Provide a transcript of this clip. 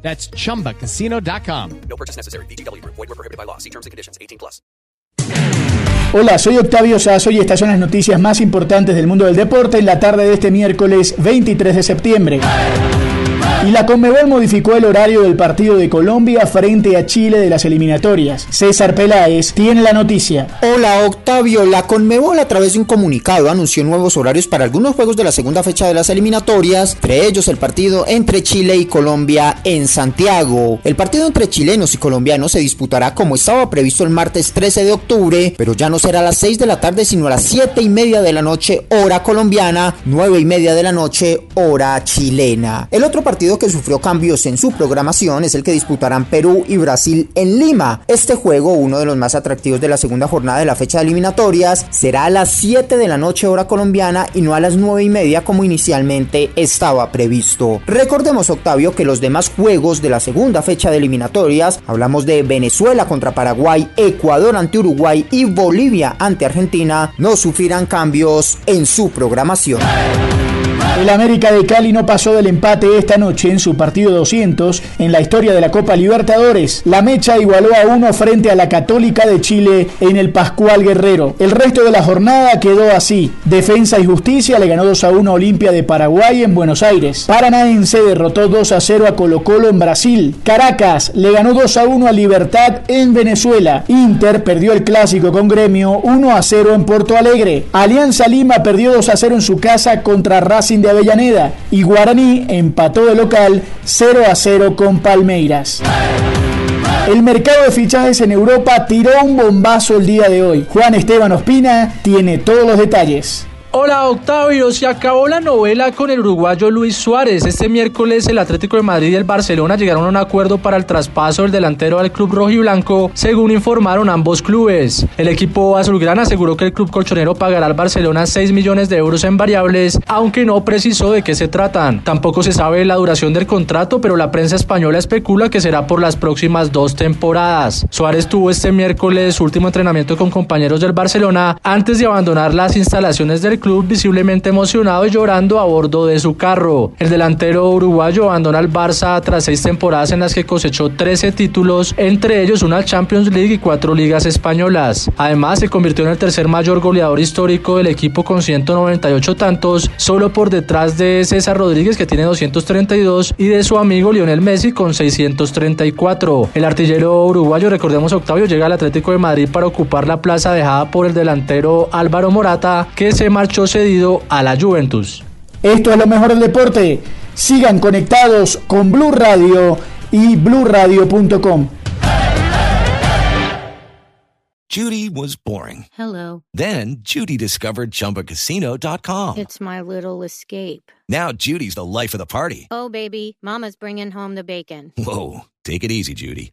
That's chumbacasino.com. No purchase necessary. BGW. Void were prohibited by law. See terms and conditions. 18 plus. Hola, soy Octavio Sazo y estas son las noticias más importantes del mundo del deporte en la tarde de este miércoles 23 de septiembre. Y la Conmebol modificó el horario del partido de Colombia frente a Chile de las eliminatorias. César Peláez tiene la noticia. Hola Octavio, la Conmebol a través de un comunicado anunció nuevos horarios para algunos juegos de la segunda fecha de las eliminatorias, entre ellos el partido entre Chile y Colombia en Santiago. El partido entre chilenos y colombianos se disputará como estaba previsto el martes 13 de octubre, pero ya no será a las 6 de la tarde sino a las 7 y media de la noche hora colombiana, 9 y media de la noche hora chilena. El otro partido que sufrió cambios en su programación es el que disputarán Perú y Brasil en Lima. Este juego, uno de los más atractivos de la segunda jornada de la fecha de eliminatorias, será a las 7 de la noche hora colombiana y no a las 9 y media como inicialmente estaba previsto. Recordemos, Octavio, que los demás juegos de la segunda fecha de eliminatorias, hablamos de Venezuela contra Paraguay, Ecuador ante Uruguay y Bolivia ante Argentina, no sufrirán cambios en su programación. El América de Cali no pasó del empate esta noche en su partido 200 en la historia de la Copa Libertadores. La Mecha igualó a uno frente a la Católica de Chile en el Pascual Guerrero. El resto de la jornada quedó así. Defensa y Justicia le ganó 2 a 1 a Olimpia de Paraguay en Buenos Aires. Paranaense derrotó 2 a 0 a Colo Colo en Brasil. Caracas le ganó 2 a 1 a Libertad en Venezuela. Inter perdió el clásico con Gremio 1 a 0 en Porto Alegre. Alianza Lima perdió 2 a 0 en su casa contra Racing de Avellaneda y Guaraní empató de local 0 a 0 con Palmeiras. El mercado de fichajes en Europa tiró un bombazo el día de hoy. Juan Esteban Ospina tiene todos los detalles. Hola Octavio, se acabó la novela con el uruguayo Luis Suárez. Este miércoles el Atlético de Madrid y el Barcelona llegaron a un acuerdo para el traspaso del delantero al club rojiblanco, según informaron ambos clubes. El equipo azulgrana aseguró que el club colchonero pagará al Barcelona 6 millones de euros en variables, aunque no precisó de qué se tratan. Tampoco se sabe la duración del contrato, pero la prensa española especula que será por las próximas dos temporadas. Suárez tuvo este miércoles su último entrenamiento con compañeros del Barcelona antes de abandonar las instalaciones del club visiblemente emocionado y llorando a bordo de su carro. El delantero uruguayo abandona el Barça tras seis temporadas en las que cosechó 13 títulos, entre ellos una Champions League y cuatro ligas españolas. Además, se convirtió en el tercer mayor goleador histórico del equipo con 198 tantos, solo por detrás de César Rodríguez que tiene 232 y de su amigo Lionel Messi con 634. El artillero uruguayo, recordemos Octavio, llega al Atlético de Madrid para ocupar la plaza dejada por el delantero Álvaro Morata, que se marchó cedido a la Juventus. Esto es lo mejor del deporte. Sigan conectados con Blue Radio y bluradio.com. Judy was boring. Hello. Then Judy discovered chumbacasino.com. It's my little escape. Now Judy's the life of the party. Oh, baby, Mama's bringing home the bacon. Whoa, take it easy, Judy.